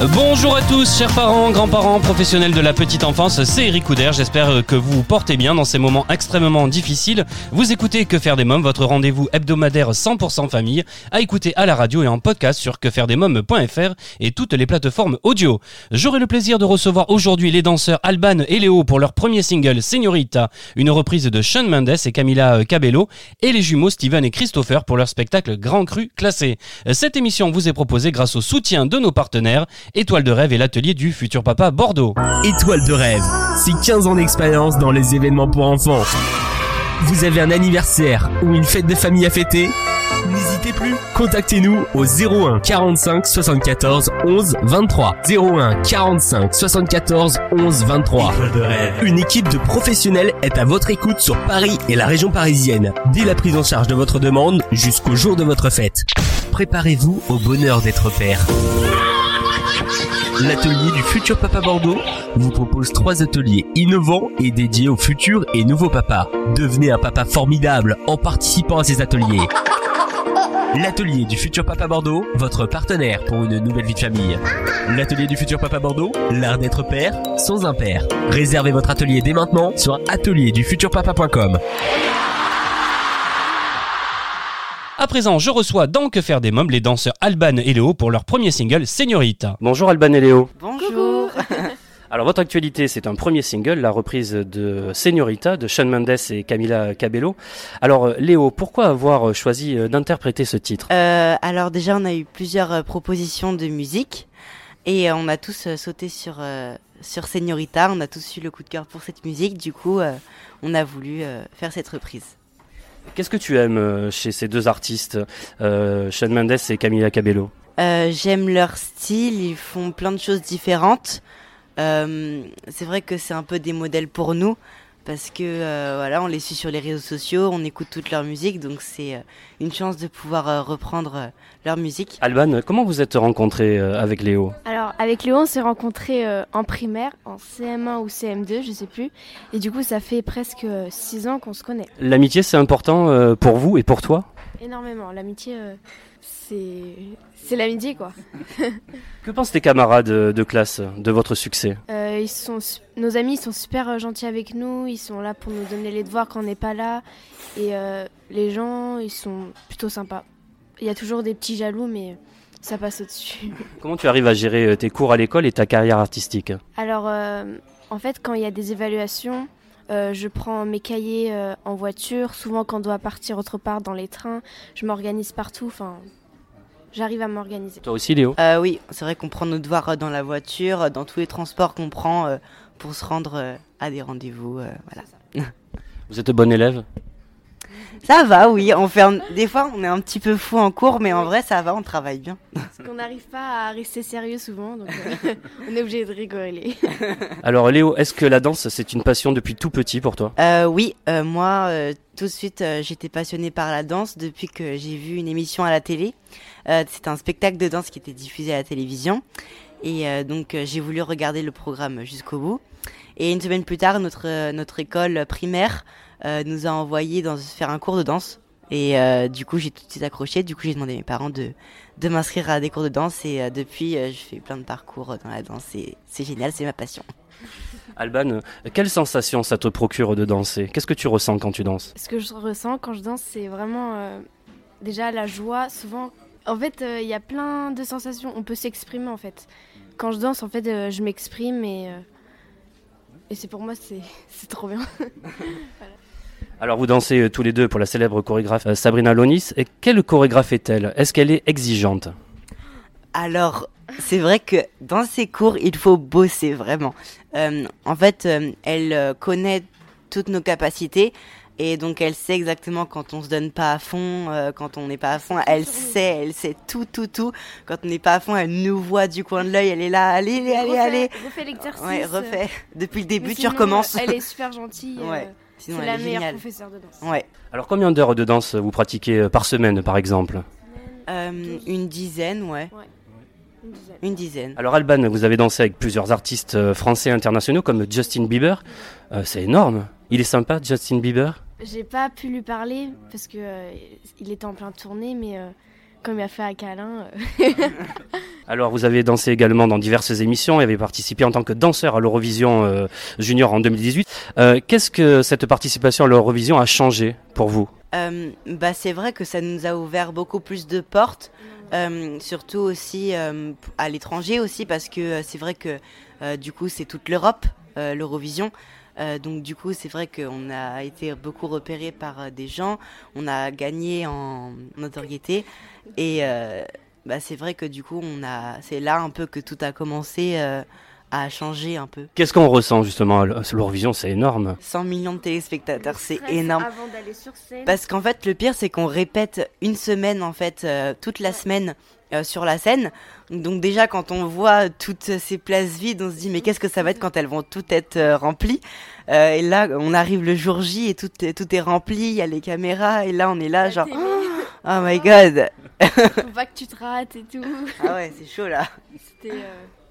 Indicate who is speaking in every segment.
Speaker 1: Bonjour à tous, chers parents, grands-parents, professionnels de la petite enfance, c'est Eric Couder, j'espère que vous vous portez bien dans ces moments extrêmement difficiles. Vous écoutez Que faire des mômes, votre rendez-vous hebdomadaire 100% famille, à écouter à la radio et en podcast sur quefairedesmômes.fr et toutes les plateformes audio. J'aurai le plaisir de recevoir aujourd'hui les danseurs Alban et Léo pour leur premier single Señorita, une reprise de Sean Mendes et Camila Cabello, et les jumeaux Steven et Christopher pour leur spectacle Grand Cru classé. Cette émission vous est proposée grâce au soutien de nos partenaires Étoile de rêve et l'atelier du futur papa Bordeaux.
Speaker 2: Étoile de rêve, c'est 15 ans d'expérience dans les événements pour enfants. Vous avez un anniversaire ou une fête de famille à fêter? N'hésitez plus, contactez-nous au 01 45 74 11 23. 01 45 74 11 23. Une équipe de professionnels est à votre écoute sur Paris et la région parisienne, dès la prise en charge de votre demande jusqu'au jour de votre fête. Préparez-vous au bonheur d'être père. L'atelier du futur papa Bordeaux vous propose trois ateliers innovants et dédiés aux futurs et nouveaux papas. Devenez un papa formidable en participant à ces ateliers. L'atelier du futur papa Bordeaux, votre partenaire pour une nouvelle vie de famille. L'atelier du futur papa Bordeaux, l'art d'être père sans un père. Réservez votre atelier dès maintenant sur atelierdufuturpapa.com.
Speaker 1: À présent, je reçois dans Que faire des mômes les danseurs Alban et Léo pour leur premier single Señorita. Bonjour Alban et Léo.
Speaker 3: Bonjour.
Speaker 1: Alors votre actualité, c'est un premier single, la reprise de Señorita de Sean Mendes et Camila Cabello. Alors euh, Léo, pourquoi avoir choisi euh, d'interpréter ce titre?
Speaker 3: Euh, alors déjà, on a eu plusieurs euh, propositions de musique et euh, on a tous euh, sauté sur euh, sur Señorita. On a tous eu le coup de cœur pour cette musique. Du coup, euh, on a voulu euh, faire cette reprise.
Speaker 1: Qu'est-ce que tu aimes euh, chez ces deux artistes, euh, Sean Mendes et Camila Cabello?
Speaker 3: Euh, J'aime leur style. Ils font plein de choses différentes. Euh, c'est vrai que c'est un peu des modèles pour nous parce que euh, voilà, on les suit sur les réseaux sociaux, on écoute toute leur musique, donc c'est euh, une chance de pouvoir euh, reprendre euh, leur musique.
Speaker 1: Alban, comment vous êtes rencontré euh, avec Léo?
Speaker 4: Alors, avec Léo, on s'est rencontrés euh, en primaire, en CM1 ou CM2, je sais plus. Et du coup, ça fait presque 6 ans qu'on se connaît.
Speaker 1: L'amitié, c'est important euh, pour vous et pour toi?
Speaker 4: Énormément. L'amitié, euh, c'est c'est l'amitié, quoi.
Speaker 1: Que pensent tes camarades de classe de votre succès?
Speaker 4: Euh, ils sont, nos amis ils sont super euh, gentils avec nous. Ils sont là pour nous donner les devoirs quand on n'est pas là. Et euh, les gens, ils sont plutôt sympas. Il y a toujours des petits jaloux, mais ça passe au-dessus.
Speaker 1: Comment tu arrives à gérer tes cours à l'école et ta carrière artistique?
Speaker 4: Alors, euh, en fait, quand il y a des évaluations, euh, je prends mes cahiers euh, en voiture. Souvent, quand on doit partir autre part dans les trains, je m'organise partout. Enfin, j'arrive à m'organiser.
Speaker 1: Toi aussi Léo?
Speaker 3: Euh, oui, c'est vrai qu'on prend nos devoirs dans la voiture, dans tous les transports qu'on prend euh, pour se rendre euh, à des rendez-vous. euh, voilà.
Speaker 1: Vous êtes bon élève?
Speaker 3: Ça va, oui. On fait un- des fois, on est un petit peu fou en cours, mais en vrai, ça va, on travaille bien.
Speaker 4: Parce qu'on n'arrive pas à rester sérieux souvent, donc euh, on est obligé de rigoler.
Speaker 1: Alors Léo, est-ce que la danse c'est une passion depuis tout petit pour toi?
Speaker 3: Euh, oui, euh, moi, euh, tout de suite, euh, j'étais passionnée par la danse depuis que j'ai vu une émission à la télé. Euh, C'était un spectacle de danse qui était diffusé à la télévision. Et euh, donc, euh, j'ai voulu regarder le programme jusqu'au bout. Et une semaine plus tard, notre, euh, notre école primaire nous a envoyé dans, faire un cours de danse. Et euh, du coup, j'ai tout de suite accroché. Du coup, j'ai demandé à mes parents de, de m'inscrire à des cours de danse. Et euh, depuis, euh, je fais plein de parcours dans la danse. Et c'est génial, c'est ma passion.
Speaker 1: Alban, euh, quelle sensation ça te procure de danser? Qu'est-ce que tu ressens quand tu danses?
Speaker 4: Ce que je ressens quand je danse, c'est vraiment euh, déjà la joie. Souvent, en fait, euh, il y a plein de sensations. On peut s'exprimer en fait. Quand je danse, en fait, euh, je m'exprime et, euh, et c'est pour moi, c'est c'est trop bien.
Speaker 1: Alors vous dansez euh, tous les deux pour la célèbre chorégraphe euh, Sabrina Lonis. Et quelle chorégraphe est-elle? Est-ce qu'elle est exigeante?
Speaker 3: Alors, c'est vrai que dans ces cours, il faut bosser vraiment. Euh, en fait, euh, elle connaît toutes nos capacités et donc elle sait exactement quand on se donne pas à fond, euh, quand on n'est pas à fond. Elle sait, elle sait tout, tout, tout. Quand on n'est pas à fond, elle nous voit du coin de l'œil. Elle est là, allez, allez, allez, allez.
Speaker 4: refais l'exercice.
Speaker 3: Ouais, refais. Depuis le début,
Speaker 4: Mais
Speaker 3: tu recommences.
Speaker 4: Elle est super gentille. euh.
Speaker 3: Sinon,
Speaker 4: C'est la
Speaker 3: est
Speaker 4: meilleure
Speaker 3: géniale.
Speaker 4: professeure de danse.
Speaker 3: Ouais.
Speaker 1: Alors combien d'heures de danse vous pratiquez euh, par semaine par exemple?
Speaker 3: Euh, une dizaine, ouais.
Speaker 4: Une dizaine.
Speaker 3: Une dizaine.
Speaker 1: Alors Alban, vous avez dansé avec plusieurs artistes euh, français et internationaux comme Justin Bieber. Euh, c'est énorme. Il est sympa Justin Bieber?
Speaker 4: J'ai pas pu lui parler parce que euh, il était en plein tournée, mais euh, comme il a fait un câlin, euh,
Speaker 1: Alors vous avez dansé également dans diverses émissions et avez participé en tant que danseur à l'Eurovision euh, Junior en 2018. Euh, Qu'est-ce que cette participation à l'Eurovision a changé pour vous?
Speaker 3: Euh, bah, c'est vrai que ça nous a ouvert beaucoup plus de portes, euh, surtout aussi euh, à l'étranger aussi, parce que euh, c'est vrai que euh, du coup c'est toute l'Europe, euh, l'Eurovision. Euh, donc du coup c'est vrai qu'on a été beaucoup repéré par euh, des gens, on a gagné en notoriété et euh, bah, c'est vrai que du coup on a, c'est là un peu que tout a commencé euh, à changer un peu.
Speaker 1: Qu'est-ce qu'on ressent justement à l'Eurovision? C'est énorme.
Speaker 3: 100 millions de téléspectateurs, c'est énorme.
Speaker 4: Avant d'aller sur scène.
Speaker 3: Parce qu'en fait, le pire, c'est qu'on répète une semaine, en fait, euh, toute la semaine euh, sur la scène. Donc déjà, quand on voit toutes ces places vides, on se dit, mais qu'est-ce que ça va être quand elles vont toutes être euh, remplies? Euh, Et là, on arrive le jour J et tout est, tout est rempli, il y a les caméras, et là, on est là, genre, oh my god
Speaker 4: Faut pas que tu te rates et tout.
Speaker 3: Ah ouais, c'est chaud là
Speaker 4: C'était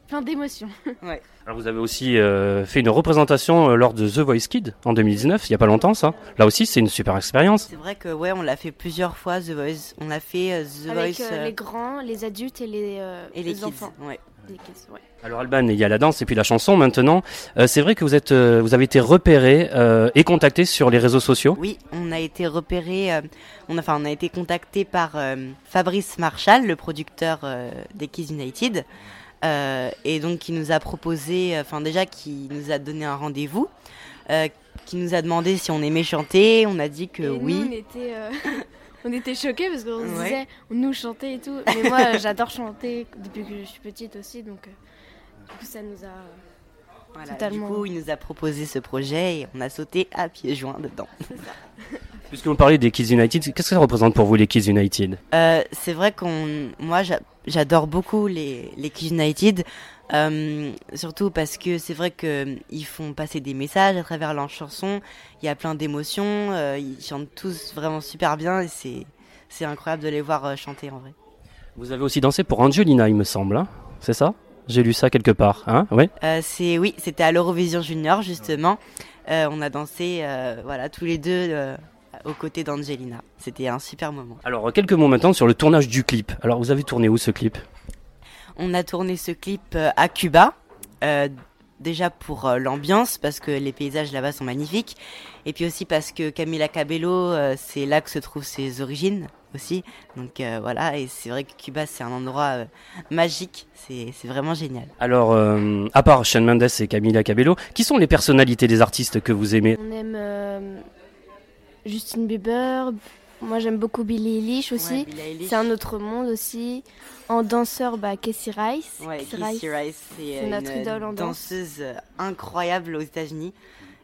Speaker 4: plein d'émotions.
Speaker 1: Alors vous avez aussi euh, fait une représentation euh, lors de The Voice Kid en 2019, il y a pas longtemps ça. Là aussi c'est une super expérience.
Speaker 3: C'est vrai que, ouais, on l'a fait plusieurs fois, The Voice. On a fait euh, The
Speaker 4: Avec
Speaker 3: Voice
Speaker 4: euh,
Speaker 3: euh,
Speaker 4: les grands, les adultes et les, euh,
Speaker 3: et les, kids.
Speaker 4: enfants.
Speaker 3: Ouais.
Speaker 4: Les kids, ouais.
Speaker 1: Alors Alban, il y a la danse et puis la chanson maintenant. Euh, c'est vrai que vous êtes, euh, vous avez été repéré euh, et contacté sur les réseaux sociaux.
Speaker 3: Oui, on a été repéré, euh, on, a, enfin, on a été contacté par euh, Fabrice Marshall, le producteur euh, des Kids United, euh, et donc qui nous a proposé, euh, enfin déjà qui nous a donné un rendez-vous, euh, qui nous a demandé si on aimait chanter, on a dit que
Speaker 4: et
Speaker 3: oui.
Speaker 4: nous, on était, euh, on était choqués parce qu'on se
Speaker 3: Ouais.
Speaker 4: disait, nous chanter et tout. Mais moi, euh, j'adore chanter depuis que je suis petite aussi, donc euh, du coup, ça nous a.
Speaker 3: Voilà,
Speaker 4: totalement.
Speaker 3: Du coup, il nous a proposé ce projet et on a sauté à pieds joints dedans.
Speaker 1: Puisque vous parlez des Kids United, qu'est-ce que ça représente pour vous les Kids United?
Speaker 3: Euh, c'est vrai qu'on, moi, j'a- j'adore beaucoup les les Kids United, euh, surtout parce que c'est vrai que euh, font passer des messages à travers leurs chansons. Il y a plein d'émotions, euh, ils chantent tous vraiment super bien et c'est c'est incroyable de les voir chanter en vrai.
Speaker 1: Vous avez aussi dansé pour Angelina, il me semble, hein? C'est ça? J'ai lu ça quelque part, hein Oui.
Speaker 3: Euh, c'est oui, c'était à l'Eurovision Junior justement. Euh, on a dansé, euh, voilà, tous les deux aux côtés d'Angelina. C'était un super moment.
Speaker 1: Alors quelques mots maintenant sur le tournage du clip. Alors vous avez tourné où ce clip?
Speaker 3: On a tourné ce clip à Cuba, déjà pour l'ambiance, parce que les paysages là-bas sont magnifiques, et puis aussi parce que Camila Cabello, c'est là que se trouvent ses origines aussi. Donc euh, voilà, et c'est vrai que Cuba, c'est un endroit euh, magique, c'est c'est vraiment génial.
Speaker 1: Alors, euh, à part Shawn Mendes et Camila Cabello, qui sont les personnalités des artistes que vous aimez?
Speaker 4: On aime euh, Justin Bieber. Moi, j'aime beaucoup Billie Eilish aussi.
Speaker 3: Ouais.
Speaker 4: C'est un autre monde aussi. En danseur, bah, Casey Rice.
Speaker 3: Ouais,
Speaker 4: Casey
Speaker 3: Casey Rice, c'est euh,
Speaker 4: notre
Speaker 3: une
Speaker 4: idole en danse.
Speaker 3: danseuse incroyable aux États-Unis,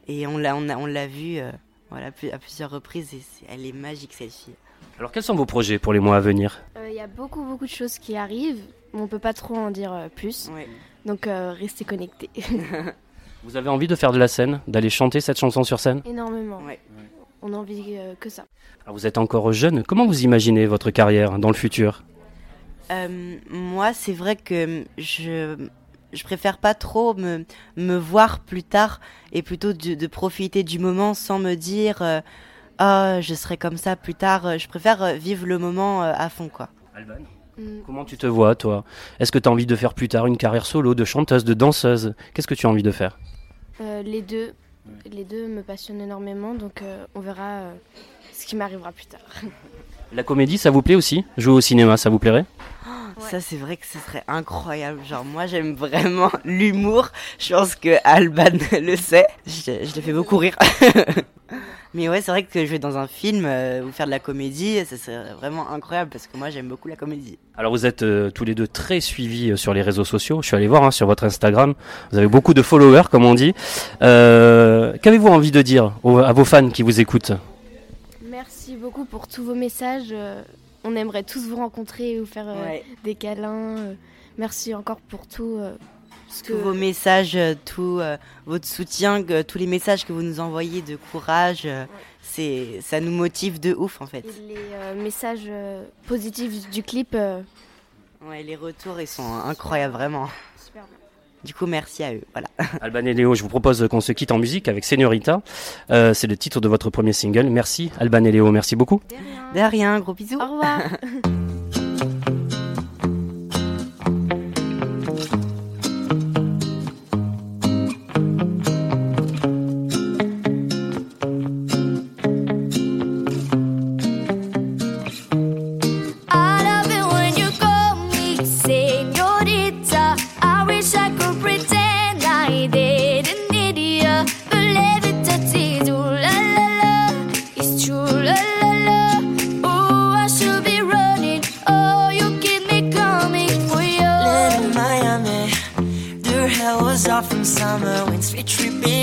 Speaker 3: et on l'a on a- on l'a vue euh, voilà, à plusieurs reprises, et elle est magique cette fille.
Speaker 1: Alors, quels sont vos projets pour les mois à venir
Speaker 4: Euh, Il y a beaucoup, beaucoup de choses qui arrivent. mais On peut pas trop en dire euh, plus.
Speaker 3: Ouais.
Speaker 4: Donc, euh, restez connectés.
Speaker 1: Vous avez envie de faire de la scène, d'aller chanter cette chanson sur scène
Speaker 4: Énormément.
Speaker 3: Ouais.
Speaker 4: On a envie euh, que ça.
Speaker 1: Alors, Vous êtes encore jeune, comment vous imaginez votre carrière dans le futur
Speaker 3: Euh, moi, c'est vrai que je je préfère pas trop me me voir plus tard et plutôt de, de profiter du moment sans me dire euh, ah je serai comme ça plus tard. Je préfère euh, vivre le moment euh, à fond quoi.
Speaker 1: Alban
Speaker 4: Mm.
Speaker 1: Comment tu te vois, toi? Est-ce que tu as envie de faire plus tard une carrière solo, de chanteuse, de danseuse? Qu'est-ce que tu as envie de faire?
Speaker 4: Euh, les deux. Les deux me passionnent énormément. Donc, euh, on verra euh, ce qui m'arrivera plus tard.
Speaker 1: La comédie, ça vous plaît aussi? Jouer au cinéma, ça vous plairait?
Speaker 4: Ouais.
Speaker 3: Ça c'est vrai que ce serait incroyable. Genre moi j'aime vraiment l'humour. Je pense que Alban le sait. Je, je le fais beaucoup rire. Mais ouais, c'est vrai que jouer dans un film euh, ou faire de la comédie, ça serait vraiment incroyable parce que moi j'aime beaucoup la comédie.
Speaker 1: Alors vous êtes euh, tous les deux très suivis euh, sur les réseaux sociaux. Je suis allé voir hein, sur votre Instagram. Vous avez beaucoup de followers, comme on dit. Euh, Qu'avez-vous envie de dire aux- à vos fans qui vous écoutent?
Speaker 4: Merci beaucoup pour tous vos messages. euh, on aimerait tous vous rencontrer et vous faire euh,
Speaker 3: Ouais.
Speaker 4: des câlins. euh, merci encore pour tout. Euh,
Speaker 3: tous vos messages, euh, tout euh, votre soutien, que- tous les messages que vous nous envoyez de courage, euh, c'est ça nous motive de ouf en fait.
Speaker 4: Et les euh, messages euh, positifs du clip. euh,
Speaker 3: Ouais, les retours ils sont incroyables vraiment.
Speaker 4: super bien.
Speaker 3: Du coup, merci à eux. Voilà.
Speaker 1: Alban et Léo, je vous propose qu'on se quitte en musique avec Señorita. Euh, c'est le titre de votre premier single. Merci Alban et Léo, merci beaucoup.
Speaker 4: De rien.
Speaker 3: De rien, gros bisous.
Speaker 4: Au revoir.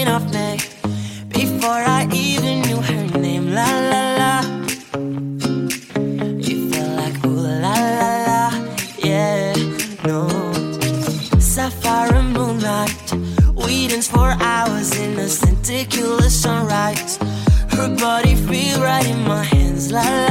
Speaker 5: tripping off me. Before I even knew her name, la la la. You felt like ooh la la la, yeah, no. Sapphire moonlight, we for hours in a tentacular sunrise. Her body feel right in my hands, la la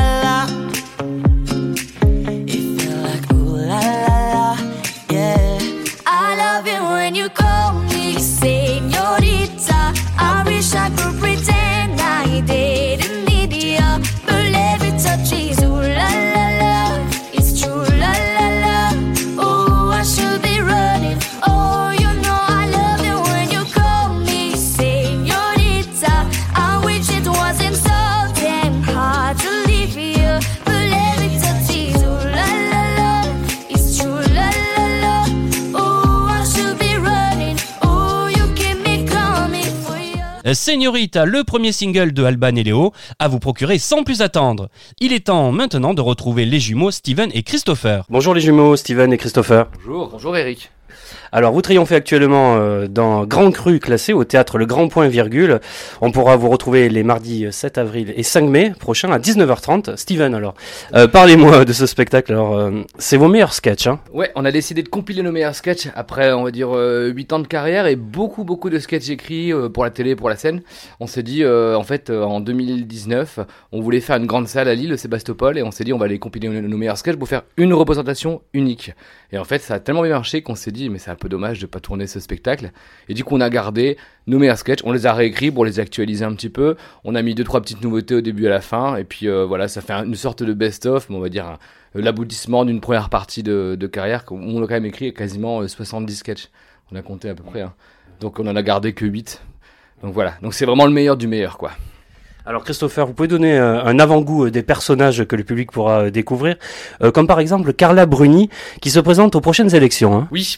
Speaker 6: Señorita,
Speaker 1: le premier single de Alban et Léo, à vous procurer sans plus attendre. Il est temps maintenant de retrouver les jumeaux Steven et Christopher. Bonjour les jumeaux Steven et Christopher.
Speaker 7: Bonjour, bonjour Eric.
Speaker 1: Alors vous triomphez actuellement euh, dans Grand Cru classé au théâtre Le Grand Point Virgule? On pourra vous retrouver les mardis 7 avril et 5 mai prochains à 19h30. Steven alors, euh, parlez-moi de ce spectacle. Alors euh, c'est vos meilleurs sketchs. Hein?
Speaker 7: Ouais, on a décidé de compiler nos meilleurs sketchs après, on va dire, euh, 8 ans de carrière et beaucoup, beaucoup de sketchs écrits euh, pour la télé, pour la scène. On s'est dit, euh, en fait, euh, en 2019, on voulait faire une grande salle à Lille, le Sébastopol, et on s'est dit, on va aller compiler nos meilleurs sketchs pour faire une représentation unique. Et en fait, ça a tellement bien marché qu'on s'est dit, mais c'est un peu dommage de pas tourner ce spectacle. Et du coup, on a gardé nos meilleurs sketchs, on les a réécrits pour les actualiser un petit peu. On a mis deux trois petites nouveautés au début et à la fin, et puis euh, voilà, ça fait un- une sorte de best-of, mais on va dire euh, l'aboutissement d'une première partie de, de carrière. où On a quand même écrit quasiment euh, 70 sketchs. On a compté à peu près. hein. Donc on en a gardé que 8. Donc voilà, donc c'est vraiment le meilleur du meilleur, quoi.
Speaker 1: Alors Christopher, vous pouvez donner euh, un avant-goût euh, des personnages que le public pourra euh, découvrir, Euh, comme par exemple Carla Bruni qui se présente aux prochaines élections. Hein.
Speaker 7: Oui.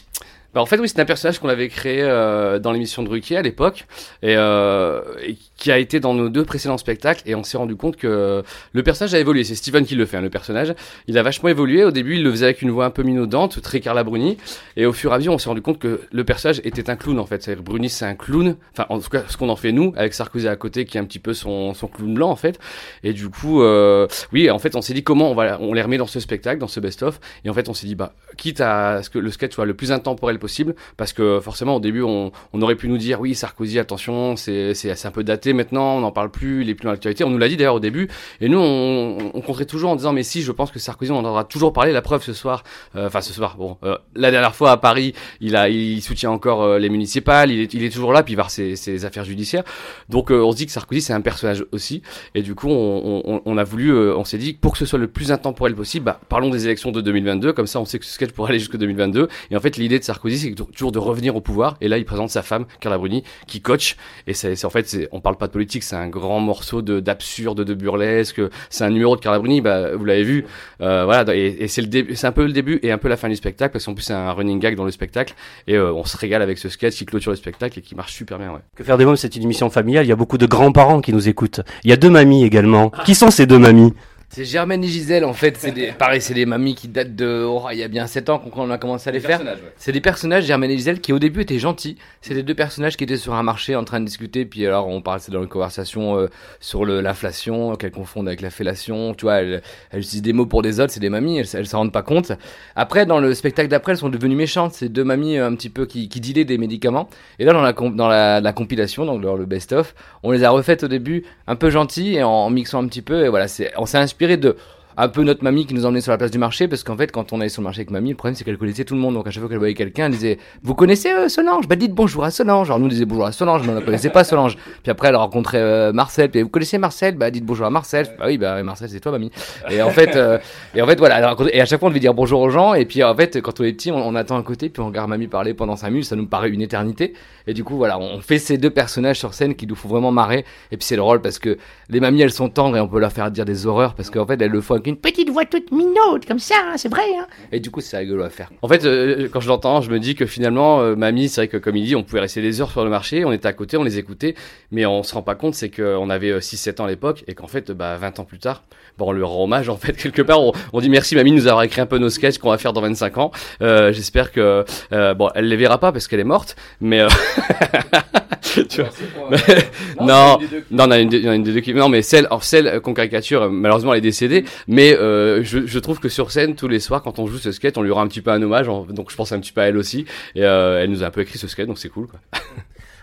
Speaker 7: Bah en fait oui c'est un personnage qu'on avait créé euh, dans l'émission de Ruquier à l'époque et, euh, et qui a été dans nos deux précédents spectacles et on s'est rendu compte que le personnage a évolué. C'est Steven qui le fait hein, le personnage. Il a vachement évolué. Au début il le faisait avec une voix un peu minaudante très Carla Bruni et au fur et à mesure on s'est rendu compte que le personnage était un clown en fait. C'est Bruni c'est un clown. Enfin en tout cas ce qu'on en fait nous avec Sarkozy à côté qui est un petit peu son, son clown blanc en fait. Et du coup euh, oui en fait on s'est dit comment on va on les remet dans ce spectacle dans ce best-of. Et en fait on s'est dit bah quitte à ce que le sketch soit le plus intemporel possible parce que forcément au début on, on aurait pu nous dire oui Sarkozy attention c'est un peu daté maintenant on n'en parle plus il est plus dans l'actualité. On nous l'a dit d'ailleurs au début. Et nous on, on compterait toujours en disant mais si je pense que Sarkozy on en aura toujours parlé. La preuve ce soir euh, enfin ce soir bon euh, la dernière fois à Paris il a il soutient encore euh, les municipales il est il est toujours là puis il va ses, ses affaires judiciaires. Donc euh, on se dit que Sarkozy c'est un personnage aussi. Et du coup on, on, on a voulu euh, on s'est dit pour que ce soit le plus intemporel possible bah, parlons des élections de 2022 comme ça on sait que ce sketch pourrait aller jusque 2022 et en fait l'idée de Sarkozy c'est toujours de revenir au pouvoir et là il présente sa femme Carla Bruni qui coach et c'est en fait on parle pas de politique c'est un grand morceau de d'absurde de burlesque c'est un numéro de Carla Bruni bah vous l'avez vu euh, voilà et, et c'est un peu le début et un peu la fin du spectacle parce qu'en plus c'est un running gag dans le spectacle et euh, on se régale avec ce sketch qui clôture le spectacle et qui marche super bien ouais.
Speaker 1: Que faire des mômes, c'est une émission familiale. Il y a beaucoup de grands-parents qui nous écoutent. Il y a deux mamies également. Qui sont ces deux mamies?
Speaker 8: C'est Germaine et Gisèle en fait, c'est des, pareil, c'est des mamies qui datent de, oh, il y a bien 7 ans qu'on a commencé à les faire. C'est des personnages, Germaine et Gisèle, qui au début étaient gentils. C'est des deux personnages qui étaient sur un marché en train de discuter, puis alors on parlait dans une conversation euh, sur le- l'inflation, qu'elles confondent avec la fellation, tu vois, elles, elles utilisent des mots pour des autres, c'est des mamies, elles, elles s'en rendent pas compte. Après, dans le spectacle d'après, elles sont devenues méchantes, c'est deux mamies euh, un petit peu qui, qui dealaient des médicaments. Et là, dans la, com- dans la, la compilation, donc dans le best-of, on les a refaites au début un peu gentilles et en, en mixant un petit peu, et voilà, c'est, on s'est inspiré de un peu notre mamie qui nous emmenait sur la place du marché parce qu'en fait quand on allait sur le marché avec mamie le problème c'est qu'elle connaissait tout le monde. Donc à chaque fois qu'elle voyait quelqu'un elle disait vous connaissez euh, Solange? Bah dites bonjour à Solange. Alors nous on disait bonjour à Solange mais on ne connaissait pas Solange. Puis après elle rencontrait euh, Marcel. Puis vous connaissez Marcel? Bah dites bonjour à Marcel. Bah oui bah Marcel c'est toi mamie. Et en fait euh, et en fait voilà et à chaque fois on devait dire bonjour aux gens. Et puis en fait quand on est petit on, attend à côté puis on regarde mamie parler pendant 5 minutes. Ça nous paraît une éternité. Et du coup voilà on fait ces deux personnages sur scène qui nous font vraiment marrer. Et puis c'est drôle parce que les mamies elles sont tendres et on peut leur faire dire des horreurs parce qu'en fait elles le font avec une petite voix toute minaude comme ça hein, c'est vrai hein. Et du coup c'est rigolo à faire. En fait euh, quand je l'entends je me dis que finalement euh, mamie c'est vrai que comme il dit on pouvait rester des heures sur le marché on était à côté on les écoutait mais on se rend pas compte c'est qu'on avait 6-7 ans à l'époque et qu'en fait bah 20 ans plus tard bon on lui rend hommage en fait quelque part on, on dit merci mamie de nous avoir écrit un peu nos sketchs qu'on va faire dans 25 ans euh, j'espère que euh, bon elle les verra pas parce qu'elle est morte mais euh, tu vois non, non, on a une, des- il y en a une des deux qui. Non, mais celle, alors celle euh, qu'on caricature, euh, malheureusement, elle est décédée. Mais euh, je, je trouve que sur scène, tous les soirs, quand on joue ce sketch, on lui rend un petit peu un hommage. donc je pense un petit peu à elle aussi. Et euh, elle nous a un peu écrit ce sketch, donc c'est cool. Quoi.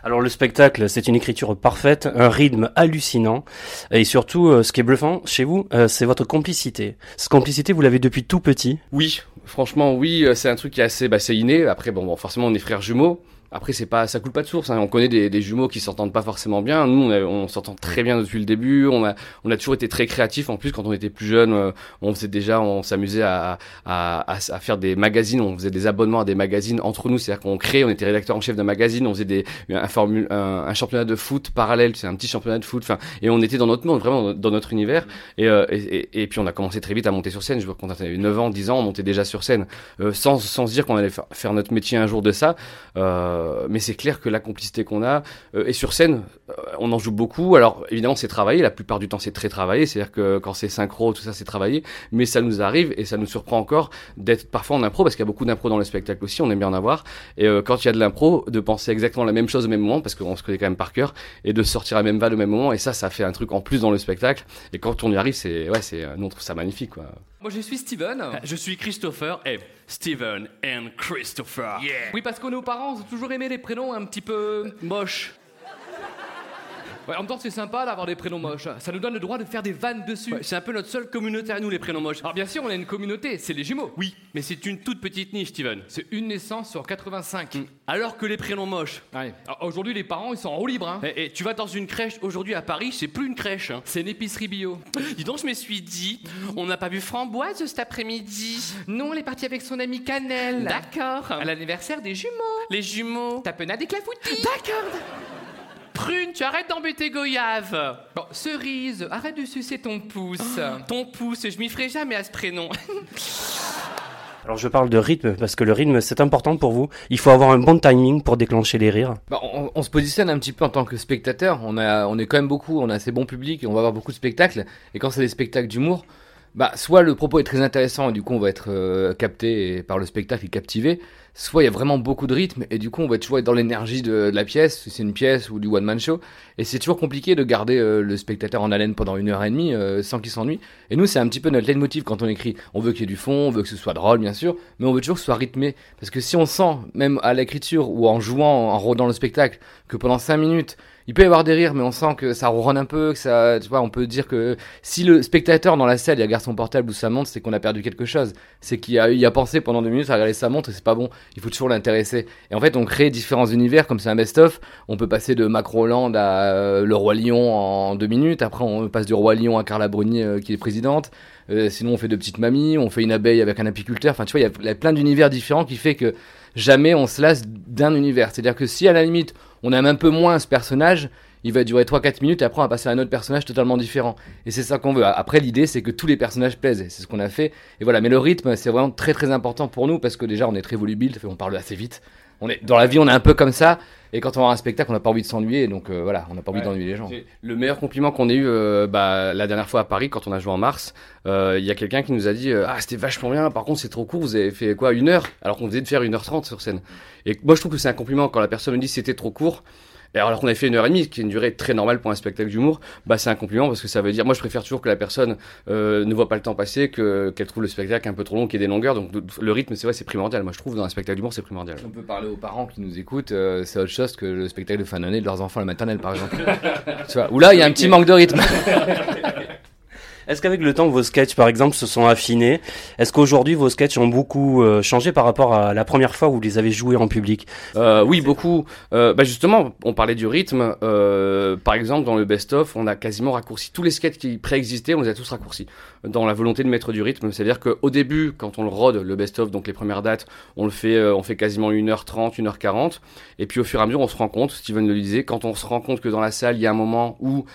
Speaker 1: Alors le spectacle, c'est une écriture parfaite, un rythme hallucinant, et surtout, euh, ce qui est bluffant chez vous, euh, c'est votre complicité. Cette complicité, vous l'avez depuis tout petit.
Speaker 8: Oui, franchement, oui, euh, c'est un truc qui est assez, bah, c'est inné. Après, bon, bon, forcément, on est frères jumeaux. Après, c'est pas, ça coule pas de source. hein. On connaît des, des jumeaux qui s'entendent pas forcément bien. Nous, on, s'entend très bien depuis le début. On a, on a toujours été très créatifs. En plus, quand on était plus jeunes, euh, on faisait déjà, on s'amusait à, à, à, faire des magazines. On faisait des abonnements à des magazines entre nous. C'est-à-dire qu'on créait, on était rédacteur en chef d'un magazine. On faisait des, un formule, un, championnat de foot parallèle. C'est un petit championnat de foot. Enfin, et on était dans notre monde, vraiment dans notre univers. Et, euh, et, puis, on a commencé très vite à monter sur scène. Je vois qu'on avait 9 ans, 10 ans, on montait déjà sur scène, euh, sans, sans dire qu'on allait fa- faire notre métier un jour de ça. Euh, mais c'est clair que la complicité qu'on a euh, et sur scène, euh, on en joue beaucoup. Alors évidemment, c'est travaillé. La plupart du temps, c'est très travaillé. C'est-à-dire que quand c'est synchro, tout ça, c'est travaillé. Mais ça nous arrive et ça nous surprend encore d'être parfois en impro parce qu'il y a beaucoup d'impro dans le spectacle aussi. On aime bien en avoir. Et euh, quand il y a de l'impro, de penser exactement la même chose au même moment parce qu'on se connaît quand même par cœur et de sortir la même vanne au même moment. Et ça, ça fait un truc en plus dans le spectacle. Et quand on y arrive, c'est ouais, c'est nous on trouve ça magnifique quoi.
Speaker 9: Moi je suis Steven.
Speaker 7: Je suis Christopher et Steven and Christopher.
Speaker 9: Oui, parce que nos parents ont toujours aimé les prénoms un petit peu moches. Ouais, en même temps, c'est sympa d'avoir des prénoms moches. Ça nous donne le droit de faire des vannes dessus.
Speaker 7: C'est un peu notre seule communauté à nous, les prénoms moches.
Speaker 9: Alors, bien sûr, on a une communauté, c'est les jumeaux.
Speaker 7: Oui, mais c'est une toute petite niche, Steven.
Speaker 9: C'est une naissance sur 85.
Speaker 7: Alors que les prénoms moches.
Speaker 9: Ouais. Aujourd'hui, les parents, ils sont en roue libre. Hein.
Speaker 7: Et, et tu vas dans une crèche aujourd'hui à Paris, c'est plus une crèche. hein.
Speaker 9: C'est une épicerie bio.
Speaker 7: Dis donc, je me suis dit, on n'a pas bu framboise cet après-midi.
Speaker 9: Non, elle est partie avec son ami Cannelle.
Speaker 7: D'accord.
Speaker 9: À l'anniversaire des jumeaux.
Speaker 7: Les jumeaux.
Speaker 9: Tapenade et clafoutis.
Speaker 7: D'accord. Prune, tu arrêtes d'embêter Goyave.
Speaker 9: Bon, cerise, arrête de sucer ton pouce.
Speaker 7: Ton pouce, je m'y ferai jamais à ce prénom.
Speaker 1: Alors je parle de rythme, parce que le rythme, c'est important pour vous. Il faut avoir un bon timing pour déclencher les rires.
Speaker 8: Bah, on, on se positionne un petit peu en tant que spectateur. On, a, on est quand même beaucoup, on a assez bon public on va avoir beaucoup de spectacles. Et quand c'est des spectacles d'humour, bah, soit le propos est très intéressant et du coup on va être euh, capté par le spectacle et captivé, soit il y a vraiment beaucoup de rythme et du coup on va toujours être dans l'énergie de, la pièce, si c'est une pièce ou du one-man show. Et c'est toujours compliqué de garder euh, le spectateur en haleine pendant une heure et demie euh, sans qu'il s'ennuie. Et nous c'est un petit peu notre leitmotiv quand on écrit. On veut qu'il y ait du fond, on veut que ce soit drôle bien sûr, mais on veut toujours que ce soit rythmé. Parce que si on sent, même à l'écriture ou en jouant, en rodant le spectacle, que pendant 5 minutes, il peut y avoir des rires, mais on sent que ça ronronne un peu, que ça, tu vois, on peut dire que si le spectateur dans la salle, il regarde son portable ou sa montre, c'est qu'on a perdu quelque chose. C'est qu'il a, a pensé pendant deux minutes à regarder sa montre et c'est pas bon. Il faut toujours l'intéresser. Et en fait, on crée différents univers, comme c'est un best-of. On peut passer de Mac Roland à euh, le Roi Lion en deux minutes. Après, on passe du Roi Lion à Carla Bruni, euh, qui est présidente. Euh, sinon, on fait de petites mamies, on fait une abeille avec un apiculteur. Enfin, tu vois, il y a- il y, a plein d'univers différents qui fait que jamais on se lasse d'un univers. C'est-à-dire que si à la limite, on aime un peu moins ce personnage, il va durer 3-4 minutes et après on va passer à un autre personnage totalement différent. Et c'est ça qu'on veut. Après, l'idée, c'est que tous les personnages plaisent. C'est ce qu'on a fait. Et voilà. Mais le rythme, c'est vraiment très très important pour nous parce que déjà, on est très volubile, on parle assez vite.
Speaker 7: On est dans la vie, on est un peu comme ça. Et quand on va un spectacle, on n'a pas envie de s'ennuyer, donc euh, voilà, on n'a pas envie
Speaker 8: Ouais.
Speaker 7: d'ennuyer les gens. Le meilleur compliment qu'on ait eu euh, bah, la dernière fois à Paris, quand on a joué en mars, euh, il y a quelqu'un qui nous a dit euh, Ah, c'était vachement bien, par contre, c'est trop court, vous avez fait quoi, une heure? Alors qu'on faisait de faire une heure trente sur scène. Et moi, je trouve que c'est un compliment quand la personne me dit c'était trop court. Alors qu'on avait fait une heure et demie, qui est une durée très normale pour un spectacle d'humour, bah c'est un compliment parce que ça veut dire, moi je préfère toujours que la personne euh, ne voit pas le temps passer, que qu'elle trouve le spectacle un peu trop long, qu'il y ait des longueurs. Donc le rythme, c'est vrai, c'est primordial. Moi je trouve dans un spectacle d'humour, c'est primordial.
Speaker 8: On peut parler aux parents qui nous écoutent, euh, c'est autre chose que le spectacle de fin d'année de leurs enfants à la maternelle, par exemple.
Speaker 7: Tu vois, où là il y a un petit manque de rythme.
Speaker 1: Est-ce qu'avec le temps, vos sketchs, par exemple, se sont affinés? Est-ce qu'aujourd'hui, vos sketchs ont beaucoup euh, changé par rapport à la première fois où vous les avez joués en public?
Speaker 7: Euh, oui, beaucoup. Euh, bah justement, on parlait du rythme. Euh, par exemple, dans le best-of, on a quasiment raccourci tous les sketchs qui préexistaient, on les a tous raccourcis. Dans la volonté de mettre du rythme, c'est-à-dire qu'au début, quand on le rôde, le best-of, donc les premières dates, on le fait, euh, on fait quasiment 1h30, 1h40. Et puis au fur et à mesure, on se rend compte, Steven le disait, quand on se rend compte que dans la salle, il y a un moment où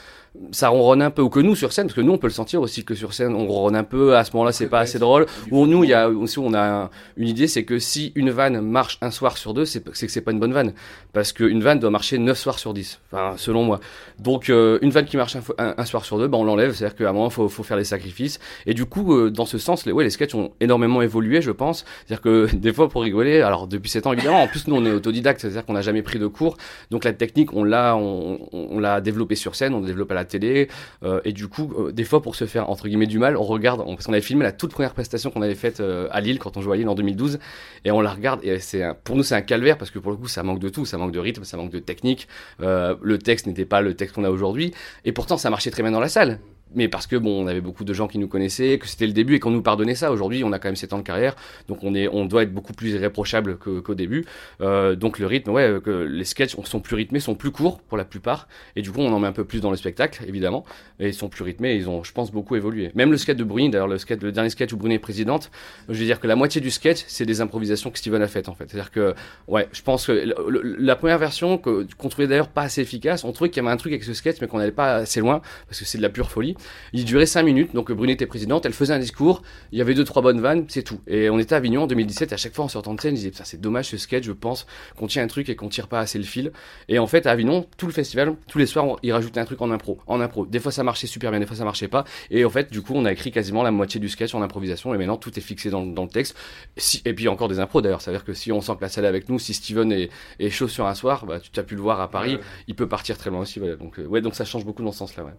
Speaker 7: ça ronronne un peu, ou que nous sur scène, parce que nous on peut le sentir aussi que sur scène on ronronne un peu, à ce moment-là c'est pas assez drôle, ou nous il y a aussi on a un- une idée, c'est que si une vanne marche un soir sur deux, c'est que c'est pas une bonne vanne, parce qu'une vanne doit marcher 9 soirs sur 10, enfin selon moi. Donc euh, une vanne qui marche un, fo- un- un soir sur deux, ben, on l'enlève, c'est-à-dire qu'à un moment faut, faut faire des sacrifices, et du coup euh, dans ce sens, les, ouais, les sketchs ont énormément évolué je pense, c'est-à-dire que des fois pour rigoler, alors depuis 7 ans évidemment, en plus nous on est autodidacte, c'est-à-dire qu'on n'a jamais pris de cours, donc la technique on l'a on, on- on l'a développée sur scène, on la développe à la télé, euh, et du coup, euh, des fois, pour se faire entre guillemets du mal, on regarde, on, parce qu'on avait filmé la toute première prestation qu'on avait faite euh, à Lille quand on jouait à Lille en 2012, et on la regarde, et c'est pour nous c'est un calvaire parce que pour le coup, ça manque de tout, ça manque de rythme, ça manque de technique. le texte n'était pas le texte qu'on a aujourd'hui, et pourtant ça marchait très bien dans la salle. Mais parce que bon, on avait beaucoup de gens qui nous connaissaient, que c'était le début et qu'on nous pardonnait ça. Aujourd'hui, on a quand même 7 ans de carrière, donc on est, on doit être beaucoup plus irréprochable qu'au début. Euh, donc le rythme, ouais, que les sketchs sont plus rythmés, sont plus courts pour la plupart, et du coup on en met un peu plus dans le spectacle, évidemment. Et ils sont plus rythmés, ils ont, je pense, beaucoup évolué. Même le sketch de Bruni, d'ailleurs le sketch, le dernier sketch où Bruni est présidente, je veux dire que la moitié du sketch, c'est des improvisations que Steven a faites en fait. C'est-à-dire que, ouais, je pense que la première version qu'on trouvait d'ailleurs pas assez efficace, on trouvait qu'il y avait un truc avec ce sketch, mais qu'on n'allait pas assez loin parce que c'est de la pure folie. Il durait 5 minutes, donc Bruni était présidente, elle faisait un discours, il y avait deux trois bonnes vannes, c'est tout. Et on était à Avignon en 2017, et à chaque fois en sortant de scène, je disais putain c'est dommage ce sketch, je pense qu'on tient un truc et qu'on tire pas assez le fil. Et en fait à Avignon, tout le festival, tous les soirs, on- ils rajoutaient un truc en impro, en impro. Des fois ça marchait super bien, des fois ça marchait pas. Et en fait du coup on a écrit quasiment la moitié du sketch en improvisation, et maintenant tout est fixé dans, dans le texte. Si, et puis encore des impros d'ailleurs, ça veut dire que si on sent que la salle est avec nous, si Steven est, est chaud sur un soir, bah, tu as pu le voir à Paris, il peut partir très loin aussi. Voilà. Donc euh, ouais, donc ça change beaucoup dans ce sens-là. Ouais.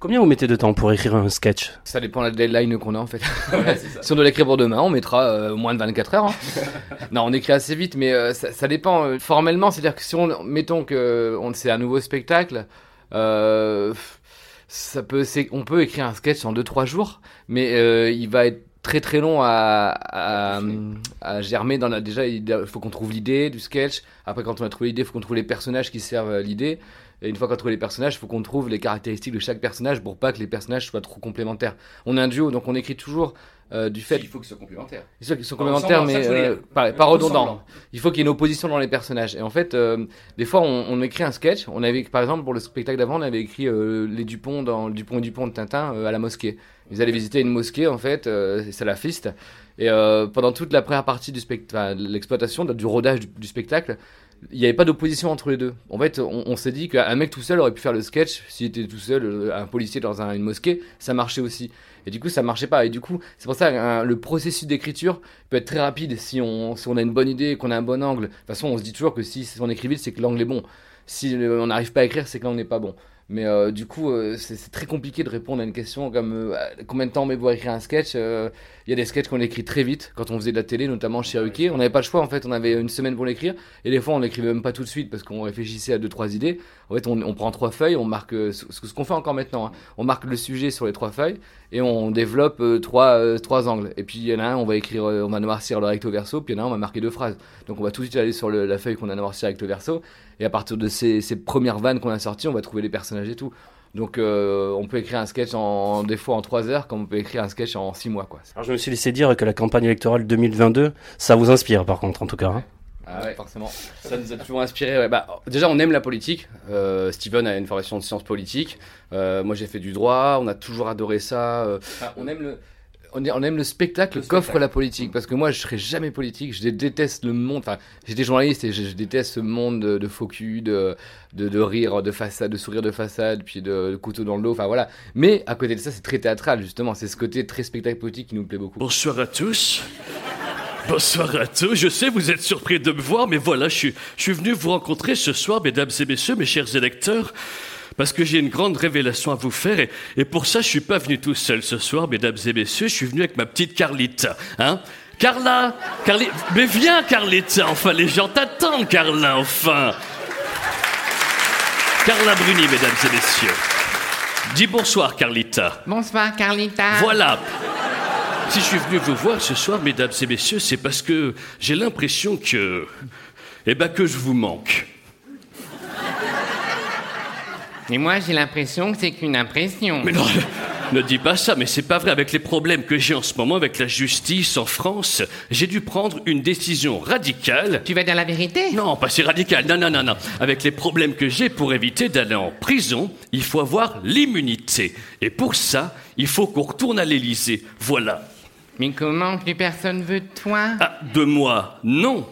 Speaker 1: Combien vous mettez de temps pour écrire un sketch?
Speaker 8: Ça dépend de la deadline qu'on a en fait. si on doit l'écrire pour demain, on mettra euh, moins de 24 heures. hein. non, on écrit assez vite, mais euh, ça, ça dépend euh, formellement. C'est-à-dire que si on, mettons que on c'est un nouveau spectacle, euh, ça peut, on peut écrire un sketch en 2-3 jours, mais euh, il va être très très long à, à, à germer dans la, déjà il faut qu'on trouve l'idée du sketch après quand on a trouvé l'idée il faut qu'on trouve les personnages qui servent à l'idée et une fois qu'on a trouvé les personnages il faut qu'on trouve les caractéristiques de chaque personnage pour pas que les personnages soient trop complémentaires on est un duo donc on écrit toujours euh, du fait
Speaker 7: Il faut que ce soit complémentaire.
Speaker 8: ils sont, ils sont
Speaker 7: Pas
Speaker 8: complémentaires, mais euh, pas, redondants. Il faut qu'il y ait une opposition dans les personnages. Et en fait, euh, des fois, on, on écrit un sketch. On avait, par exemple, pour le spectacle d'avant, on avait écrit euh, les Dupont dans Dupont et Dupont de Tintin à la mosquée. Ils allaient visiter une mosquée, en fait, c'est salafiste. Et pendant toute la première partie du spectacle, l'exploitation, du rodage du, du spectacle, il n'y avait pas d'opposition entre les deux. En fait, on, s'est dit qu'un mec tout seul aurait pu faire le sketch s'il était tout seul, euh, un policier dans un- une mosquée, ça marchait aussi. Et du coup, ça marchait pas. Et du coup, c'est pour ça que le processus d'écriture peut être très rapide si on, si on a une bonne idée, qu'on a un bon angle. De toute façon, on se dit toujours que si on écrit vite, c'est que l'angle est bon. Si euh, on n'arrive pas à écrire, c'est que l'angle n'est pas bon. Mais euh, du coup, euh, c'est très compliqué de répondre à une question comme euh, combien de temps on met pour écrire un sketch. Euh, Il y a des sketchs qu'on écrit très vite quand on faisait de la télé, notamment chez Ruquier. On n'avait pas le choix en fait, on avait une semaine pour l'écrire. Et des fois, on l'écrivait même pas tout de suite parce qu'on réfléchissait à deux trois idées. En fait, on, on prend trois feuilles, on marque euh, ce, ce qu'on fait encore maintenant. hein. On marque le sujet sur les trois feuilles et on développe euh, trois, euh, trois angles. Et puis il y en a un, on va écrire, euh, on va noircir le recto verso, puis il y en a un, on va marquer deux phrases. Donc on va tout de suite aller sur la feuille qu'on a noirci recto verso, et à partir de ces, ces premières vannes qu'on a sorties, on va trouver les personnages et tout. Donc on peut écrire un sketch en des fois en trois heures, comme on peut écrire un sketch en six mois, quoi.
Speaker 1: Alors je me suis laissé dire que la campagne électorale 2022, ça vous inspire par contre en tout cas. hein.
Speaker 7: Ah ouais.
Speaker 8: Forcément.
Speaker 7: Ça nous a toujours inspiré. ouais. Bah, déjà, on aime la politique. Euh, Steven a une formation de sciences politiques. Euh, moi, j'ai fait du droit. On a toujours adoré ça. Euh, enfin, on aime le.
Speaker 8: on, est- on aime le spectacle qu'offre la politique. Parce que moi, je serais jamais politique. Je déteste le monde. Enfin, j'étais journaliste et je, je déteste ce monde de, de faux cul, de, de, de rire de façade, de sourire de façade, puis de, de couteau dans le dos. Enfin voilà. Mais à côté de ça, c'est très théâtral justement. C'est ce côté très spectacle politique qui nous plaît beaucoup.
Speaker 7: Bonsoir à tous. Bonsoir à tous. Je sais, vous êtes surpris de me voir, mais voilà, je suis, je suis venu vous rencontrer ce soir, mesdames et messieurs, mes chers électeurs, parce que j'ai une grande révélation à vous faire, et, et pour ça, je suis pas venu tout seul ce soir, mesdames et messieurs, je suis venu avec ma petite Carlita, hein. Carla, Carli... mais viens Carlita, enfin les gens t'attendent Carla, enfin. Carla Bruni, mesdames et messieurs. Dis bonsoir Carlita.
Speaker 10: Bonsoir, Carlita.
Speaker 7: Voilà. Si je suis venu vous voir ce soir, mesdames et messieurs, c'est parce que j'ai l'impression que. Eh ben, que je vous manque.
Speaker 10: Et moi, j'ai l'impression que c'est qu'une impression.
Speaker 7: Mais non, ne dis pas ça, mais c'est pas vrai. Avec les problèmes que j'ai en ce moment avec la justice en France, j'ai dû prendre une décision radicale.
Speaker 10: Tu vas dire la vérité?
Speaker 7: Non, pas si radicale. Non, non, non, non. Avec les problèmes que j'ai pour éviter d'aller en prison, il faut avoir l'immunité. Et pour ça, il faut qu'on retourne à l'Élysée. Voilà.
Speaker 10: Mais comment plus personne veut de toi?
Speaker 7: Ah, de moi, non.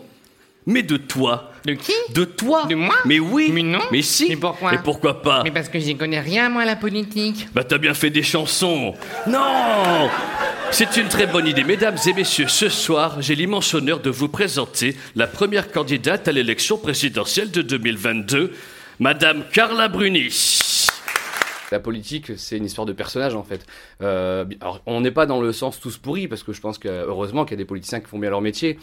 Speaker 7: Mais de toi.
Speaker 10: De qui?
Speaker 7: De toi.
Speaker 10: De moi?
Speaker 7: Mais oui.
Speaker 10: Mais non.
Speaker 7: Mais si.
Speaker 10: Mais pourquoi?
Speaker 7: Et pourquoi pas?
Speaker 10: Mais parce que j'y connais rien, moi, à la politique.
Speaker 7: Bah t'as bien fait des chansons. Non. C'est une très bonne idée. Mesdames et messieurs, ce soir, j'ai l'immense honneur de vous présenter la première candidate à l'élection présidentielle de 2022, Madame Carla Bruni.
Speaker 8: La politique, c'est une histoire de personnage en fait. Euh, alors, on n'est pas dans le sens tous pourris, parce que je pense que heureusement qu'il y a des politiciens qui font bien leur métier.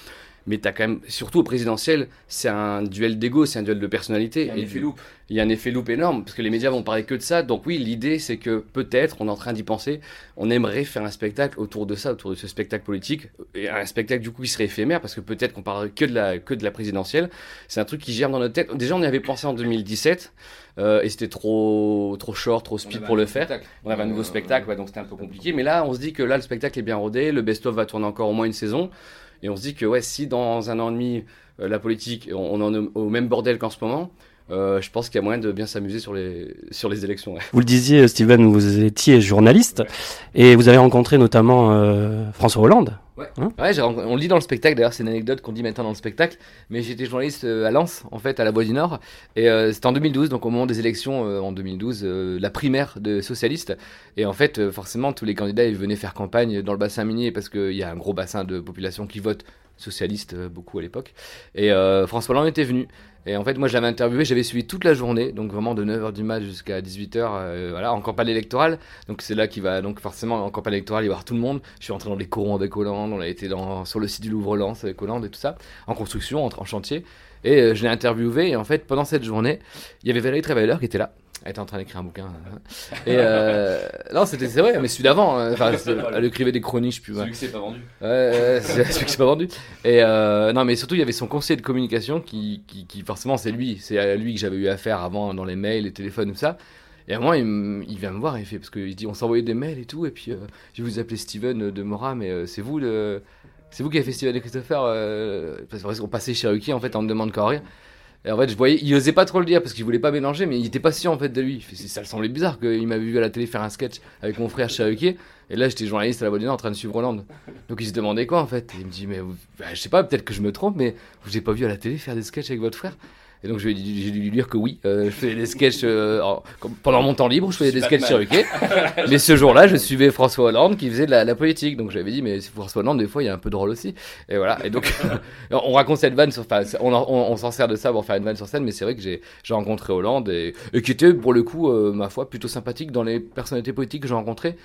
Speaker 8: Mais t'as quand même, surtout au présidentiel, c'est un duel d'ego, c'est un duel de personnalité.
Speaker 11: Il y a un
Speaker 8: Et
Speaker 11: effet loupe.
Speaker 8: Il y a un effet loupe énorme, parce que les médias vont parler que de ça. Donc oui, l'idée, c'est que peut-être, on est en train d'y penser, on aimerait faire un spectacle autour de ça, autour de ce spectacle politique. Et un spectacle du coup qui serait éphémère, parce que peut-être qu'on parlerait que de la, que de la présidentielle. C'est un truc qui germe dans notre tête. Déjà, on y avait pensé en 2017, euh, et c'était trop, trop short, trop speed pour le faire.
Speaker 11: spectacle.
Speaker 8: On avait un nouveau spectacle, ouais, donc c'était un peu compliqué. Mais là, on se dit que là, le spectacle est bien rodé, le best-of va tourner encore au moins une saison. Et on se dit que ouais, si dans un an et demi, euh, la politique, on, on en est au même bordel qu'en ce moment, euh, je pense qu'il y a moyen de bien s'amuser sur les, sur les élections. ouais.
Speaker 1: Vous le disiez, Steven, vous étiez journaliste et vous avez rencontré notamment euh, François Hollande.
Speaker 8: Ouais,
Speaker 1: Hein
Speaker 8: ouais on le dit dans le spectacle, d'ailleurs c'est une anecdote qu'on dit maintenant dans le spectacle, mais j'étais journaliste euh, à Lens, en fait, à la Voix du Nord, et euh, c'était en 2012, donc au moment des élections en 2012, euh, la primaire de socialistes, et en fait, forcément, tous les candidats, ils venaient faire campagne dans le bassin minier, parce qu'il y a un gros bassin de population qui vote socialiste, beaucoup à l'époque, et François Hollande était venu. Et en fait, moi, je l'avais interviewé, j'avais suivi toute la journée, donc vraiment de 9h du mat jusqu'à 18h, euh, voilà, en campagne électorale. Donc c'est là qu'il va, donc forcément, en campagne électorale, il va y avoir tout le monde. Je suis rentré dans les corons avec Hollande, on a été dans, sur le site du Louvre-Lens avec Hollande et tout ça, en construction, en, en chantier. Et euh, je l'ai interviewé, et en fait, pendant cette journée, il y avait Valérie Trierweiler qui était là. Elle était en train d'écrire un bouquin. hein. Et euh, non, c'était c'est vrai, mais celui d'avant. hein. Enfin, c'est- elle écrivait des chroniques, je sais plus.
Speaker 11: Celui qui s'est pas vendu.
Speaker 8: Ouais, c'est celui qui s'est pas vendu. Et euh, non, mais surtout, il y avait son conseiller de communication qui, qui, qui forcément, c'est lui. C'est à lui que j'avais eu affaire avant dans les mails, les téléphones, tout ça. Et à moi, il, il vient me voir, il fait, parce qu'il dit, on s'envoyait des mails et tout, et puis euh, je vais vous appeler Steven de Mora, mais c'est vous le. C'est vous qui avez fait Steven et Christopher, parce qu'on passait chez Ruki, en fait, on me demande qu'à rire. Et en fait, je voyais, il osait pas trop le dire parce qu'il voulait pas mélanger, mais il était pas sûr en fait de lui. Ça le semblait bizarre qu'il m'avait vu à la télé faire un sketch avec mon frère Cherokee. Et là, j'étais journaliste à la Nord en train de suivre Hollande. Donc il se demandait quoi en fait. Et il me dit, mais bah, je sais pas, peut-être que je me trompe, mais vous ai pas vu à la télé faire des sketchs avec votre frère? Et donc j'ai dû lui dire que oui, euh, je faisais des sketchs euh, en- comme- pendant mon temps libre, je faisais des sketchs Cherokee. mais ce jour-là, je suivais François Hollande qui faisait de la, la politique. Donc j'avais dit, mais François Hollande, des fois, il y a un peu de rôle aussi. Et voilà. Et donc, on raconte cette vanne, sur, enfin, on, en- on, on s'en sert de ça pour faire une vanne sur scène, mais c'est vrai que j'ai j'ai rencontré Hollande et, et qui était, pour le coup, euh, ma foi, plutôt sympathique dans les personnalités politiques que j'ai rencontrées.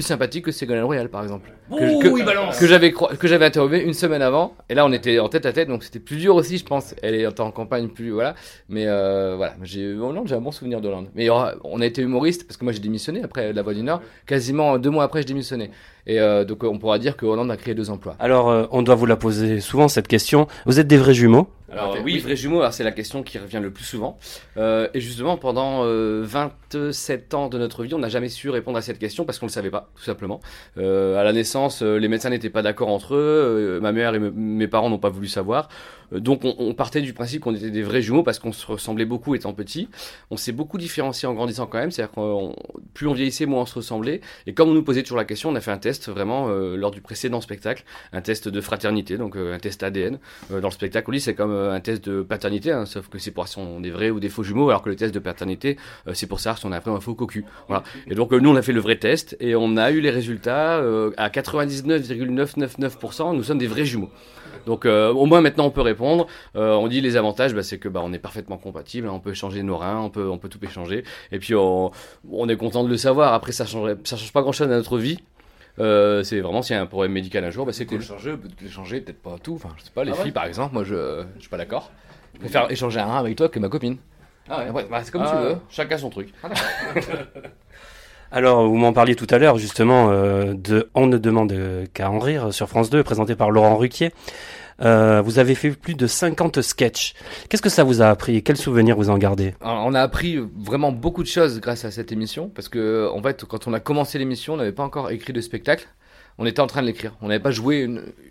Speaker 8: Plus sympathique que Ségolène Royal, par exemple. Que, j'avais que j'avais interviewé une semaine avant. Et là, on était en tête à tête, donc c'était plus dur aussi, je pense. Elle est en campagne, plus voilà. Mais euh, voilà, j'ai Hollande, j'ai un bon souvenir d'Hollande. Mais aura- on a été humoriste parce que moi j'ai démissionné après La Voix du Nord. Quasiment deux mois après, j'ai démissionné. Et euh, donc on pourra dire que Hollande a créé deux emplois.
Speaker 1: Alors, euh, on doit vous la poser souvent cette question. Vous êtes des vrais jumeaux
Speaker 8: Alors oui, vrai jumeau, alors c'est la question qui revient le plus souvent. Euh, et justement, pendant euh, 27 ans de notre vie, on n'a jamais su répondre à cette question parce qu'on ne le savait pas, tout simplement. Euh, à la naissance, euh, les médecins n'étaient pas d'accord entre eux, euh, ma mère et me- mes parents n'ont pas voulu savoir. Euh, donc on, on partait du principe qu'on était des vrais jumeaux parce qu'on se ressemblait beaucoup étant petits. On s'est beaucoup différencié en grandissant quand même, c'est-à-dire que plus on vieillissait, moins on se ressemblait. Et comme on nous posait toujours la question, on a fait un test
Speaker 7: vraiment euh, lors du précédent spectacle, un test de fraternité, donc euh, un test ADN. Euh, dans le spectacle, on c'est comme euh, un test de paternité, hein, sauf que c'est pour si on est vrai ou des faux jumeaux, alors que le test de paternité, c'est pour savoir si on a après un faux cocu. Voilà. Et donc nous, on a fait le vrai test et on a eu les résultats à 99,999%. Nous sommes des vrais jumeaux. Donc au moins maintenant on peut répondre. Euh, on dit les avantages, bah, c'est que bah, on est parfaitement compatibles, hein, on peut échanger nos reins, on peut on peut tout échanger. Et puis on, on est content de le savoir. Après ça ça change pas grand chose à notre vie. Euh, c'est vraiment s'il y a un problème médical un jour, bah, c'est cool.
Speaker 8: L'échanger, peut-être pas tout. Enfin, je sais pas, les
Speaker 7: Ah ouais
Speaker 8: filles par exemple, moi je, je suis pas d'accord. Je préfère échanger un rein avec toi que ma copine.
Speaker 7: Ah ouais.
Speaker 8: Ouais, bah, c'est comme
Speaker 7: Ah,
Speaker 8: tu veux.
Speaker 7: Chacun son truc.
Speaker 1: Alors, vous m'en parliez tout à l'heure, justement, euh, de On ne demande qu'à en rire sur France 2, présenté par Laurent Ruquier. Euh, vous avez fait plus de 50 sketchs. Qu'est-ce que ça vous a appris Quels souvenirs vous en gardez?
Speaker 8: On a appris vraiment beaucoup de choses grâce à cette émission parce que en fait quand on a commencé l'émission on n'avait pas encore écrit de spectacle. On était en train de l'écrire. On n'avait pas joué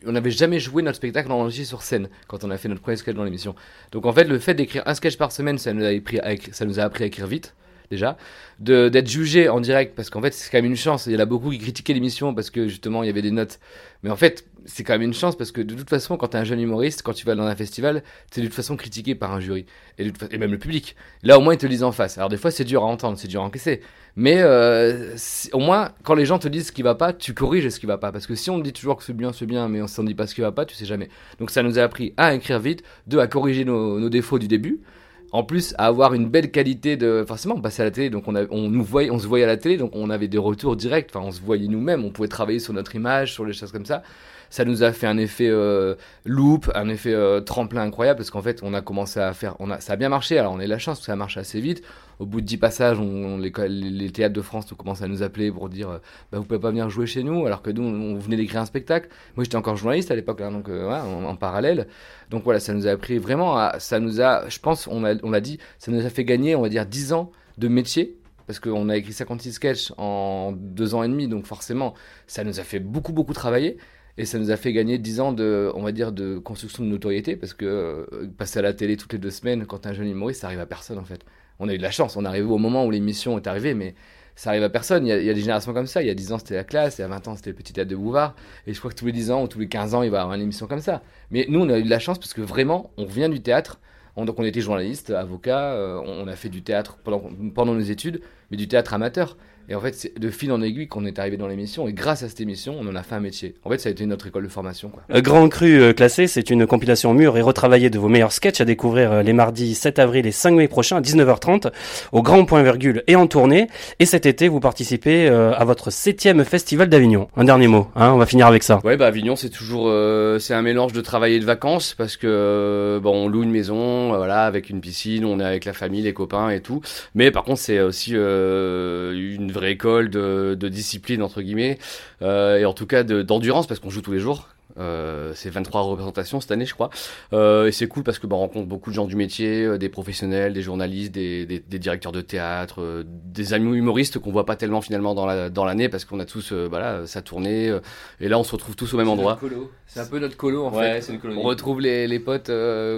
Speaker 8: on n'avait jamais joué notre spectacle enregistré sur scène quand on a fait notre premier sketch dans l'émission. Donc en fait le fait d'écrire un sketch par semaine ça nous a appris à écrire, ça nous a appris à écrire vite déjà d'être jugé en direct parce qu'en fait c'est quand même une chance. Il y en a beaucoup qui critiquaient l'émission parce que justement il y avait des notes. Mais en fait c'est quand même une chance parce que de toute façon quand t'es un jeune humoriste quand tu vas dans un festival t'es de toute façon critiqué par un jury. Et, même le public. Là au moins ils te le disent en face. Alors des fois c'est dur à entendre c'est dur à encaisser. Mais euh, au moins quand les gens te disent ce qui va pas tu corriges ce qui va pas. Parce que si on dit toujours que c'est bien c'est bien mais on s'en dit pas ce qui va pas tu sais jamais. Donc ça nous a appris à écrire vite deux à corriger nos défauts du début en plus à avoir une belle qualité de forcément on passait à la télé donc on, on nous voyait on se voyait à la télé donc on avait des retours directs. Enfin on se voyait nous-mêmes on pouvait travailler sur notre image sur les choses comme ça ça nous a fait un effet euh, loop un effet euh, tremplin incroyable parce qu'en fait on a commencé à faire a ça a bien marché. Alors on a eu la chance ça marche assez vite. Au bout de 10 passages les, théâtres de France commencent à nous appeler pour dire euh, bah, vous pouvez pas venir jouer chez nous alors que nous on, venait d'écrire un spectacle. Moi j'étais encore journaliste à l'époque hein, donc euh, voilà, en, parallèle. Donc voilà ça nous a appris vraiment à, ça nous a je pense on a on l'a dit ça nous a fait gagner on va dire 10 ans de métier parce qu'on a écrit 56 sketchs en deux ans et demi, donc forcément, ça nous a fait beaucoup, beaucoup travailler. Et ça nous a fait gagner 10 ans de, on va dire, de construction de notoriété, parce que euh, passer à la télé toutes les deux semaines, quand un jeune humoriste, ça arrive à personne, en fait. On a eu de la chance, on est arrivé au moment où l'émission est arrivée, mais ça arrive à personne. Il y, a, des générations comme ça. Il y a 10 ans, c'était la classe, il y a 20 ans, c'était le petit théâtre de Bouvard. Et je crois que tous les 10 ans ou tous les 15 ans, il va y avoir une émission comme ça. Mais nous, on a eu de la chance parce que vraiment, on vient du théâtre. On- donc on était journaliste, avocat, euh, on, a fait du théâtre pendant nos études, mais du théâtre amateur. Et en fait, c'est de fil en aiguille qu'on est arrivé dans l'émission. Et grâce à cette émission, on en a fait un métier. En fait, ça a été notre école de formation. Quoi.
Speaker 1: Euh, Grand Cru euh, classé, c'est une compilation mûre et retravaillée de vos meilleurs sketchs à découvrir euh, les mardis 7 avril et 5 mai prochains à 19h30 au Grand Point Virgule et en tournée. Et cet été, vous participez euh, à votre septième festival d'Avignon. Un dernier mot, hein, on va finir avec ça.
Speaker 7: Ouais, bah Avignon, c'est toujours, euh, c'est un mélange de travail et de vacances parce que bon, on loue une maison, voilà, avec une piscine, on est avec la famille, les copains et tout. Mais par contre, c'est aussi euh, une vraie école de, de discipline entre guillemets euh, et en tout cas de- d'endurance parce qu'on joue tous les jours. Euh, c'est 23 représentations cette année, je crois. Euh, et c'est cool parce que bah, on rencontre beaucoup de gens du métier, euh, des professionnels, des journalistes, des, des, des directeurs de théâtre, des amis humoristes qu'on voit pas tellement finalement dans la dans l'année parce qu'on a tous voilà sa tournée. et là, on se retrouve tous au même endroit.
Speaker 8: C'est un peu notre colo en
Speaker 7: Ouais,
Speaker 8: fait. On retrouve les, les potes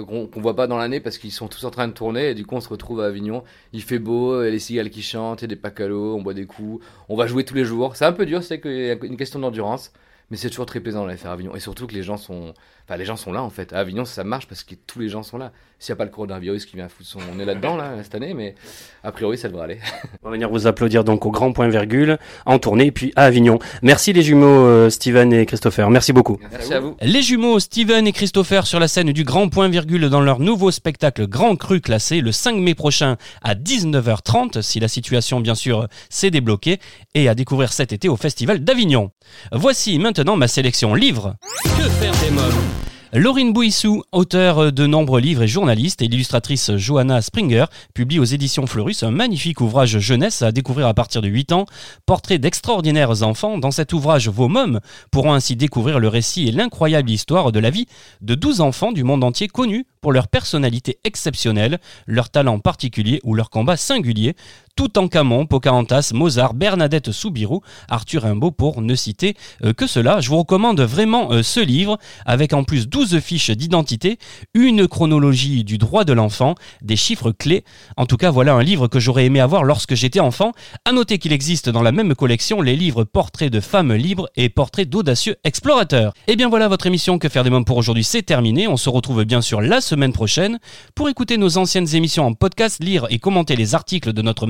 Speaker 8: qu'on qu'on voit pas dans l'année parce qu'ils sont tous en train de tourner et du coup on se retrouve à Avignon. Il fait beau, il y a les cigales qui chantent, il y a des pacalos, on boit des coups. On va jouer tous les jours. C'est un peu dur, c'est une question d'endurance. Mais c'est toujours très plaisant d'aller faire Avignon. Et surtout que les gens sont. Enfin, les gens sont là en fait. À Avignon, ça marche parce que tous les gens sont là. S'il n'y a pas le coronavirus qui vient foutre son. On est là-dedans là, cette année, mais a priori ça devrait aller.
Speaker 1: On va venir vous applaudir donc au Grand Point Virgule en tournée et puis à Avignon. Merci les jumeaux euh, Steven et Christopher. Merci beaucoup.
Speaker 8: Merci à vous.
Speaker 1: Les jumeaux Steven et Christopher sur la scène du Grand Point Virgule dans leur nouveau spectacle Grand Cru classé le 5 mai prochain à 19h30 si la situation bien sûr s'est débloquée et à découvrir cet été au Festival d'Avignon. Voici maintenant ma sélection livre. Que faire des mômes Laurine Bouissou, auteure de nombreux livres et journaliste, et l'illustratrice Johanna Springer publie aux éditions Fleurus un magnifique ouvrage jeunesse à découvrir à partir de 8 ans, portrait d'extraordinaires enfants. Dans cet ouvrage, vos mômes pourront ainsi découvrir le récit et l'incroyable histoire de la vie de 12 enfants du monde entier connus pour leur personnalité exceptionnelle, leur talent particulier ou leur combat singulier. Toutankhamon, Pocahontas, Mozart, Bernadette Soubirou, Arthur Rimbaud pour ne citer euh, que cela. Je vous recommande vraiment euh, ce livre avec en plus 12 fiches d'identité, une chronologie du droit de l'enfant, des chiffres clés. En tout cas, voilà un livre que j'aurais aimé avoir lorsque j'étais enfant. À noter qu'il existe dans la même collection les livres Portraits de femmes libres et Portraits d'audacieux explorateurs. Et bien voilà, votre émission Que faire des mômes pour aujourd'hui, c'est terminé. On se retrouve bien sûr la semaine prochaine. Pour écouter nos anciennes émissions en podcast, lire et commenter les articles de notre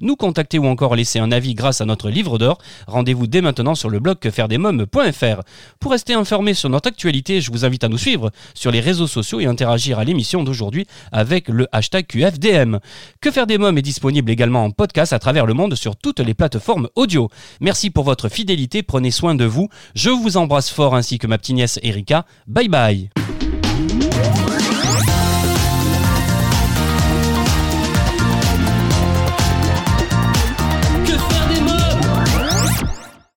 Speaker 1: nous contacter ou encore laisser un avis grâce à notre livre d'or, rendez-vous dès maintenant sur le blog quefairedesmoms.fr. Pour rester informé sur notre actualité, je vous invite à nous suivre sur les réseaux sociaux et interagir à l'émission d'aujourd'hui avec le hashtag QFDM. Que faire des mômes est disponible également en podcast à travers le monde sur toutes les plateformes audio. Merci pour votre fidélité, prenez soin de vous. Je vous embrasse fort ainsi que ma petite nièce Erika. Bye bye.